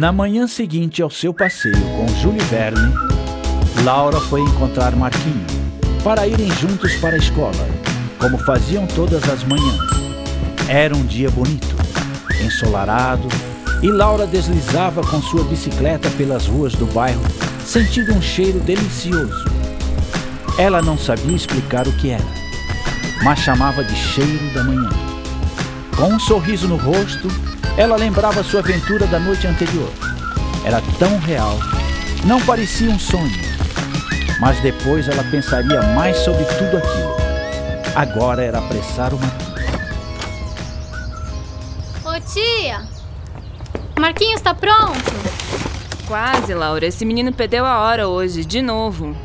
Na manhã seguinte ao seu passeio com Júlio Verne, Laura foi encontrar Marquinho para irem juntos para a escola, como faziam todas as manhãs. Era um dia bonito, ensolarado, e Laura deslizava com sua bicicleta pelas ruas do bairro, sentindo um cheiro delicioso. Ela não sabia explicar o que era, mas chamava de cheiro da manhã. Com um sorriso no rosto, ela lembrava sua aventura da noite anterior. Era tão real, não parecia um sonho. Mas depois ela pensaria mais sobre tudo aquilo. Agora era apressar uma. Ô tia! Marquinhos está pronto? Quase, Laura. Esse menino perdeu a hora hoje, de novo.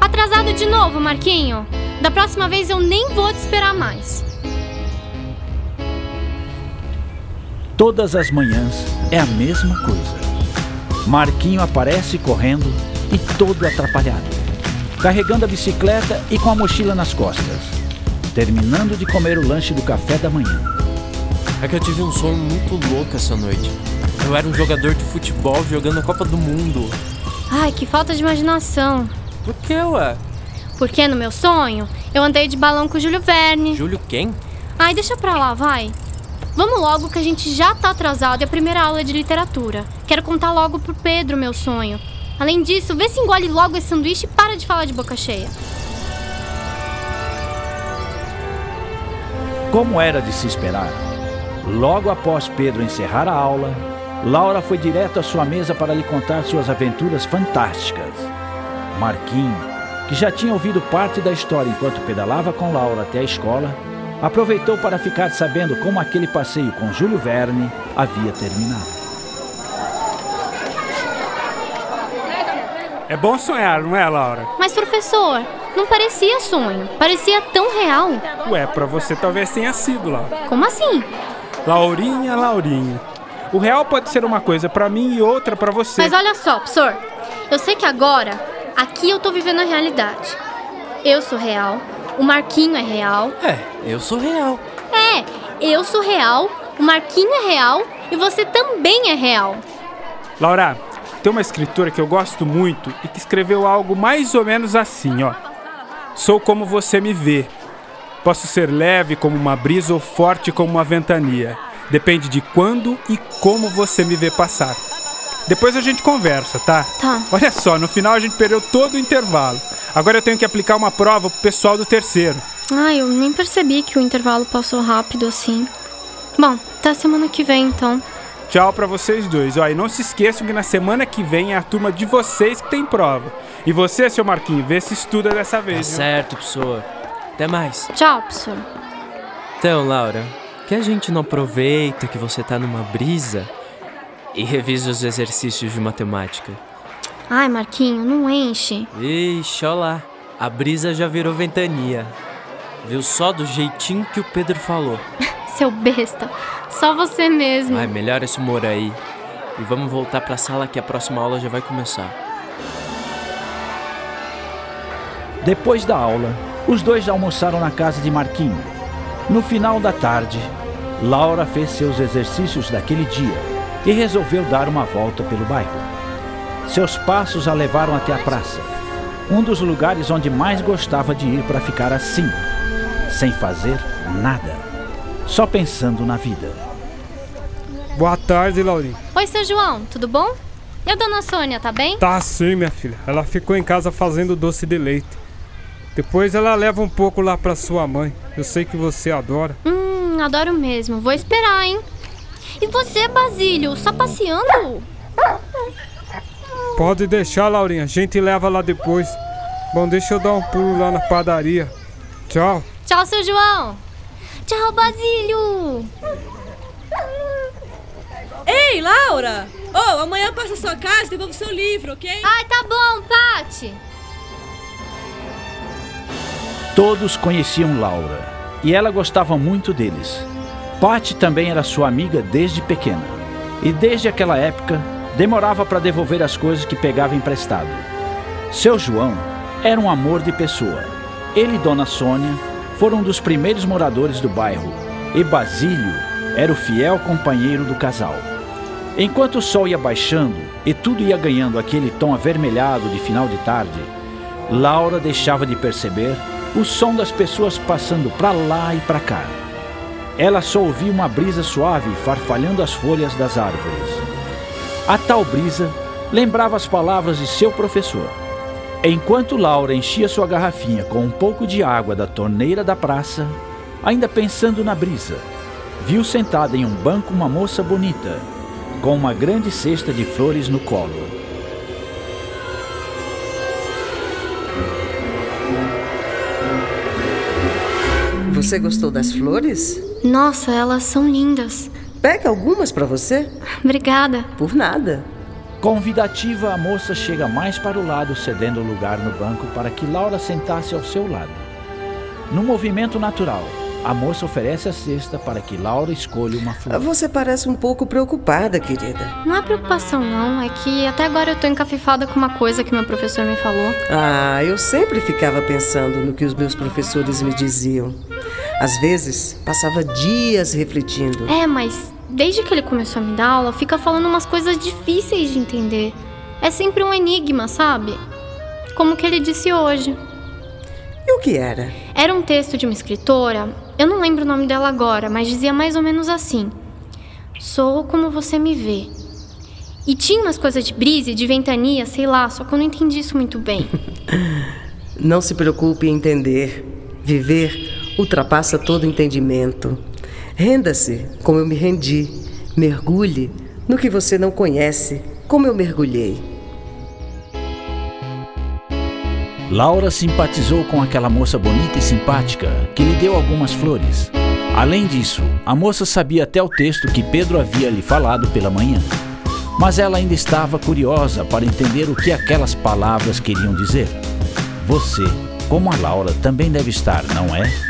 Atrasado de novo, Marquinho. Da próxima vez eu nem vou te esperar mais. Todas as manhãs é a mesma coisa. Marquinho aparece correndo e todo atrapalhado, carregando a bicicleta e com a mochila nas costas, terminando de comer o lanche do café da manhã. É que eu tive um sonho muito louco essa noite. Eu era um jogador de futebol jogando a Copa do Mundo. Ai, que falta de imaginação. Por que, ué? Porque no meu sonho eu andei de balão com o Júlio Verne. Júlio quem? Ai, deixa pra lá, vai. Vamos logo que a gente já tá atrasado e a primeira aula é de literatura. Quero contar logo pro Pedro meu sonho. Além disso, vê se engole logo esse sanduíche e para de falar de boca cheia. Como era de se esperar, logo após Pedro encerrar a aula, Laura foi direto à sua mesa para lhe contar suas aventuras fantásticas. Marquinho, que já tinha ouvido parte da história enquanto pedalava com Laura até a escola, aproveitou para ficar sabendo como aquele passeio com Júlio Verne havia terminado. É bom sonhar, não é, Laura? Mas, professor, não parecia sonho. Parecia tão real. Ué, pra você talvez tenha sido, Laura. Como assim? Laurinha, Laurinha. O real pode ser uma coisa para mim e outra para você. Mas olha só, professor. Eu sei que agora, aqui eu tô vivendo a realidade. Eu sou real, o Marquinho é real. É, eu sou real. É, eu sou real, o Marquinho é real e você também é real. Laura, tem uma escritora que eu gosto muito e que escreveu algo mais ou menos assim, ó. Sou como você me vê. Posso ser leve como uma brisa ou forte como uma ventania. Depende de quando e como você me vê passar. Depois a gente conversa, tá? Tá. Olha só, no final a gente perdeu todo o intervalo. Agora eu tenho que aplicar uma prova pro pessoal do terceiro. Ah, eu nem percebi que o intervalo passou rápido assim. Bom, até semana que vem então. Tchau para vocês dois. Ó, e não se esqueçam que na semana que vem é a turma de vocês que tem prova. E você, seu Marquinho, vê se estuda dessa vez. Tá certo, professor. Até mais. Tchau, professor. Então, Laura, que a gente não aproveita que você tá numa brisa e revisa os exercícios de matemática? Ai, Marquinho, não enche. Ixi, olha lá. A brisa já virou ventania. Viu só do jeitinho que o Pedro falou. Seu besta. Só você mesmo. Ai, melhor esse humor aí. E vamos voltar pra sala que a próxima aula já vai começar. Depois da aula, os dois almoçaram na casa de Marquinho. No final da tarde, Laura fez seus exercícios daquele dia e resolveu dar uma volta pelo bairro. Seus passos a levaram até a praça, um dos lugares onde mais gostava de ir para ficar assim, sem fazer nada, só pensando na vida. Boa tarde, Laurinha. Oi, seu João, tudo bom? E a dona Sônia, tá bem? Tá sim, minha filha. Ela ficou em casa fazendo doce de leite. Depois ela leva um pouco lá pra sua mãe. Eu sei que você adora. Hum, adoro mesmo. Vou esperar, hein? E você, Basílio, está passeando? Pode deixar, Laurinha. A gente leva lá depois. Bom, deixa eu dar um pulo lá na padaria. Tchau. Tchau, seu João. Tchau, Basílio. Ei, Laura! Oh, amanhã passa a sua casa e devolvo seu livro, ok? Ai, tá bom, Pati. Todos conheciam Laura e ela gostava muito deles. Patty também era sua amiga desde pequena e desde aquela época demorava para devolver as coisas que pegava emprestado. Seu João era um amor de pessoa. Ele e Dona Sônia foram um dos primeiros moradores do bairro e Basílio era o fiel companheiro do casal. Enquanto o sol ia baixando e tudo ia ganhando aquele tom avermelhado de final de tarde, Laura deixava de perceber o som das pessoas passando para lá e para cá. Ela só ouvia uma brisa suave farfalhando as folhas das árvores. A tal brisa lembrava as palavras de seu professor. Enquanto Laura enchia sua garrafinha com um pouco de água da torneira da praça, ainda pensando na brisa, viu sentada em um banco uma moça bonita, com uma grande cesta de flores no colo. Você gostou das flores? Nossa, elas são lindas. Pega algumas para você? Obrigada. Por nada. Convidativa, a moça chega mais para o lado, cedendo lugar no banco para que Laura sentasse ao seu lado. No movimento natural, a moça oferece a cesta para que Laura escolha uma flor. Você parece um pouco preocupada, querida. Não é preocupação, não. É que até agora eu tô encafifada com uma coisa que meu professor me falou. Ah, eu sempre ficava pensando no que os meus professores me diziam. Às vezes, passava dias refletindo. É, mas desde que ele começou a me dar aula, fica falando umas coisas difíceis de entender. É sempre um enigma, sabe? Como que ele disse hoje. E o que era? Era um texto de uma escritora, eu não lembro o nome dela agora, mas dizia mais ou menos assim: Sou como você me vê. E tinha umas coisas de brisa e de ventania, sei lá, só que eu não entendi isso muito bem. não se preocupe em entender. Viver ultrapassa todo entendimento. Renda-se como eu me rendi. Mergulhe no que você não conhece, como eu mergulhei. Laura simpatizou com aquela moça bonita e simpática que lhe deu algumas flores. Além disso, a moça sabia até o texto que Pedro havia lhe falado pela manhã. Mas ela ainda estava curiosa para entender o que aquelas palavras queriam dizer. Você, como a Laura, também deve estar, não é?